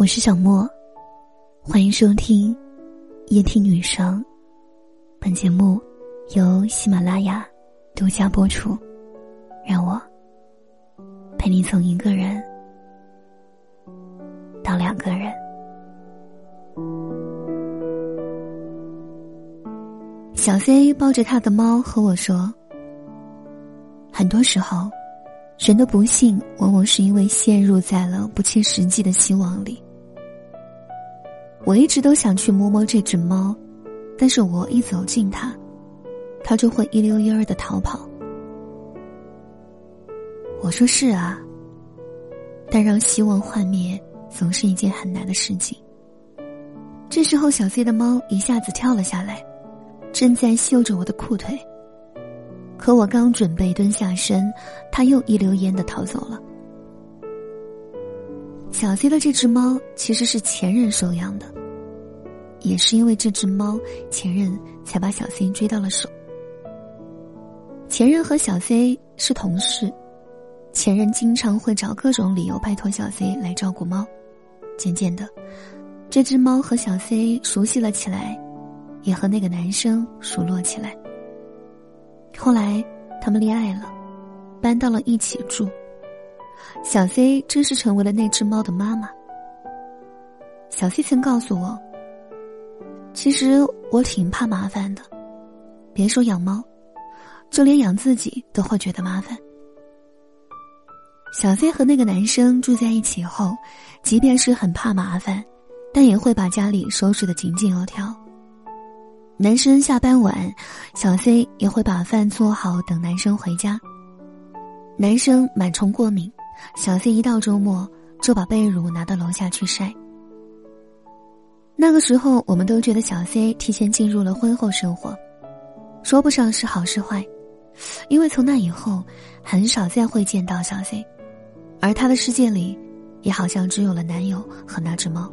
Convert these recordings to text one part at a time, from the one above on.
我是小莫，欢迎收听夜听女生。本节目由喜马拉雅独家播出。让我陪你从一个人到两个人。小 C 抱着他的猫和我说：“很多时候，人的不幸往往是因为陷入在了不切实际的希望里。”我一直都想去摸摸这只猫，但是我一走近它，它就会一溜烟儿的逃跑。我说是啊，但让希望幻灭总是一件很难的事情。这时候，小 C 的猫一下子跳了下来，正在嗅着我的裤腿。可我刚准备蹲下身，它又一溜烟的逃走了。小 C 的这只猫其实是前任收养的，也是因为这只猫，前任才把小 C 追到了手。前任和小 C 是同事，前任经常会找各种理由拜托小 C 来照顾猫。渐渐的，这只猫和小 C 熟悉了起来，也和那个男生熟络起来。后来，他们恋爱了，搬到了一起住。小 C 真是成为了那只猫的妈妈。小 C 曾告诉我：“其实我挺怕麻烦的，别说养猫，就连养自己都会觉得麻烦。”小 C 和那个男生住在一起后，即便是很怕麻烦，但也会把家里收拾的井井有条。男生下班晚，小 C 也会把饭做好等男生回家。男生螨虫过敏。小 C 一到周末就把被褥拿到楼下去晒。那个时候，我们都觉得小 C 提前进入了婚后生活，说不上是好是坏，因为从那以后，很少再会见到小 C，而他的世界里，也好像只有了男友和那只猫。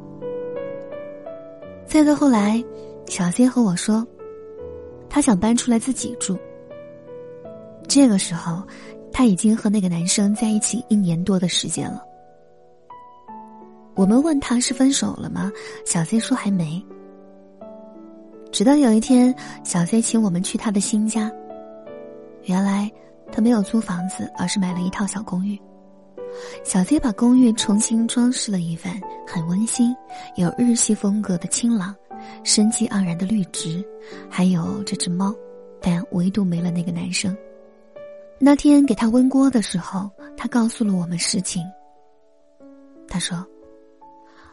再到后来，小 C 和我说，他想搬出来自己住。这个时候。他已经和那个男生在一起一年多的时间了。我们问他是分手了吗？小 C 说还没。直到有一天，小 C 请我们去他的新家。原来他没有租房子，而是买了一套小公寓。小 C 把公寓重新装饰了一番，很温馨，有日系风格的清朗，生机盎然的绿植，还有这只猫，但唯独没了那个男生。那天给他温锅的时候，他告诉了我们实情。他说：“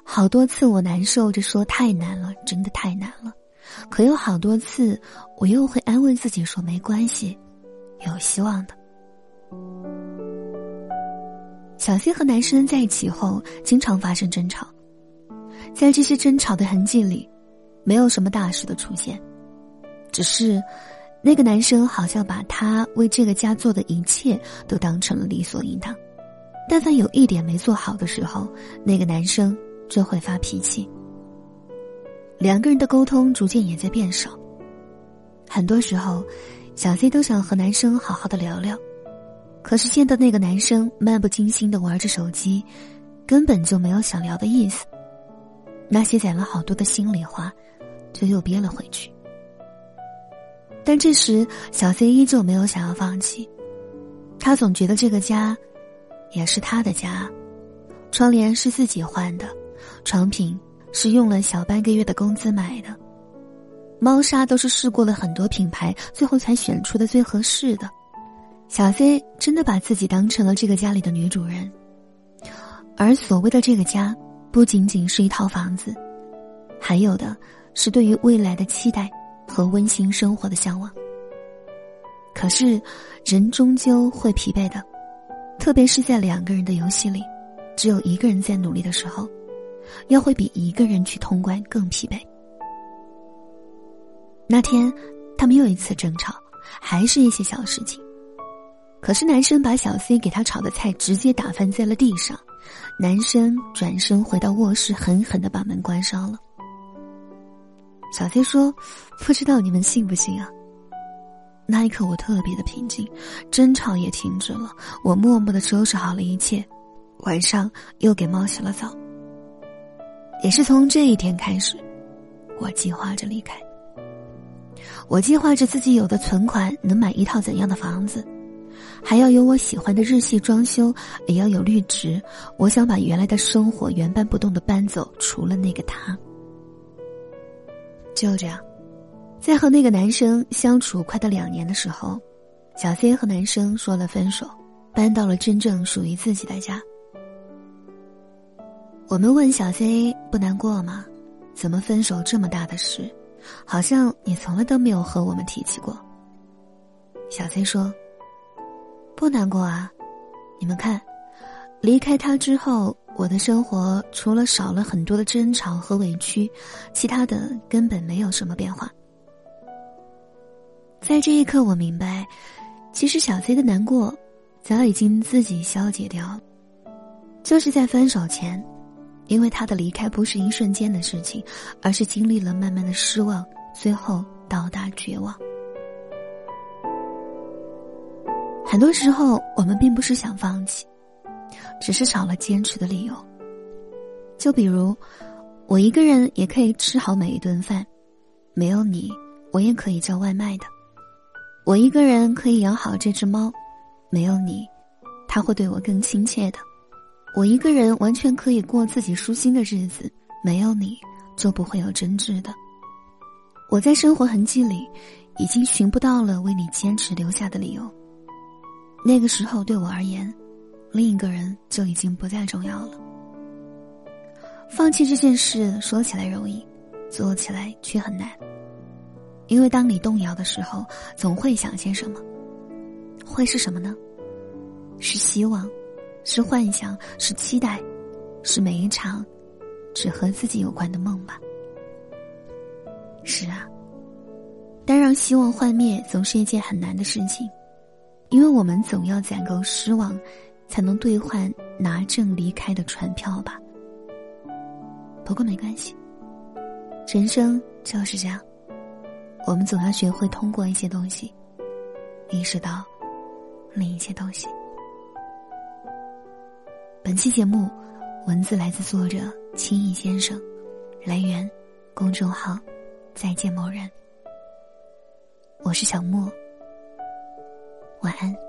好多次我难受着说太难了，真的太难了。可有好多次，我又会安慰自己说没关系，有希望的。”小 C 和男生在一起后，经常发生争吵，在这些争吵的痕迹里，没有什么大事的出现，只是。那个男生好像把他为这个家做的一切都当成了理所应当，但凡有一点没做好的时候，那个男生就会发脾气。两个人的沟通逐渐也在变少。很多时候，小 C 都想和男生好好的聊聊，可是见到那个男生漫不经心的玩着手机，根本就没有想聊的意思。那些攒了好多的心里话，就又憋了回去。但这时，小 C 依旧没有想要放弃。他总觉得这个家，也是他的家。窗帘是自己换的，床品是用了小半个月的工资买的，猫砂都是试过了很多品牌，最后才选出的最合适的。小 C 真的把自己当成了这个家里的女主人。而所谓的这个家，不仅仅是一套房子，还有的是对于未来的期待。和温馨生活的向往。可是，人终究会疲惫的，特别是在两个人的游戏里，只有一个人在努力的时候，要会比一个人去通关更疲惫。那天，他们又一次争吵，还是一些小事情。可是，男生把小 C 给他炒的菜直接打翻在了地上，男生转身回到卧室，狠狠的把门关上了。小 C 说：“不知道你们信不信啊？”那一刻我特别的平静，争吵也停止了。我默默的收拾好了一切，晚上又给猫洗了澡。也是从这一天开始，我计划着离开。我计划着自己有的存款能买一套怎样的房子，还要有我喜欢的日系装修，也要有绿植。我想把原来的生活原搬不动的搬走，除了那个他。就这样，在和那个男生相处快到两年的时候，小 C 和男生说了分手，搬到了真正属于自己的家。我们问小 C 不难过吗？怎么分手这么大的事？好像你从来都没有和我们提起过。小 C 说：“不难过啊，你们看，离开他之后，我的生活除了少了很多的争吵和委屈，其他的根本没有什么变化。”在这一刻，我明白，其实小 C 的难过早已经自己消解掉了，就是在分手前。因为他的离开不是一瞬间的事情，而是经历了慢慢的失望，最后到达绝望。很多时候，我们并不是想放弃，只是少了坚持的理由。就比如，我一个人也可以吃好每一顿饭，没有你，我也可以叫外卖的。我一个人可以养好这只猫，没有你，它会对我更亲切的。我一个人完全可以过自己舒心的日子，没有你就不会有争执的。我在生活痕迹里，已经寻不到了为你坚持留下的理由。那个时候对我而言，另一个人就已经不再重要了。放弃这件事说起来容易，做起来却很难。因为当你动摇的时候，总会想些什么，会是什么呢？是希望。是幻想，是期待，是每一场只和自己有关的梦吧。是啊，但让希望幻灭总是一件很难的事情，因为我们总要攒够失望，才能兑换拿证离开的船票吧。不过没关系，人生就是这样，我们总要学会通过一些东西，意识到另一些东西。本期节目，文字来自作者青易先生，来源公众号再见某人。我是小莫，晚安。